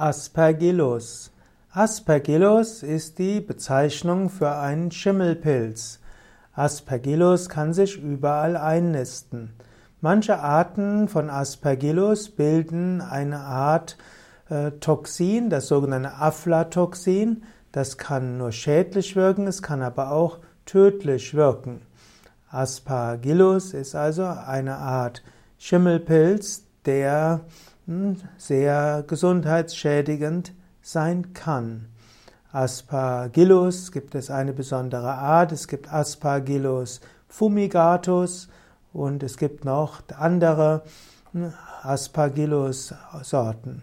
Aspergillus. Aspergillus ist die Bezeichnung für einen Schimmelpilz. Aspergillus kann sich überall einnisten. Manche Arten von Aspergillus bilden eine Art äh, Toxin, das sogenannte Aflatoxin. Das kann nur schädlich wirken, es kann aber auch tödlich wirken. Aspergillus ist also eine Art Schimmelpilz, der sehr gesundheitsschädigend sein kann. Aspergillus gibt es eine besondere Art, es gibt Aspergillus fumigatus und es gibt noch andere Aspergillus-Sorten.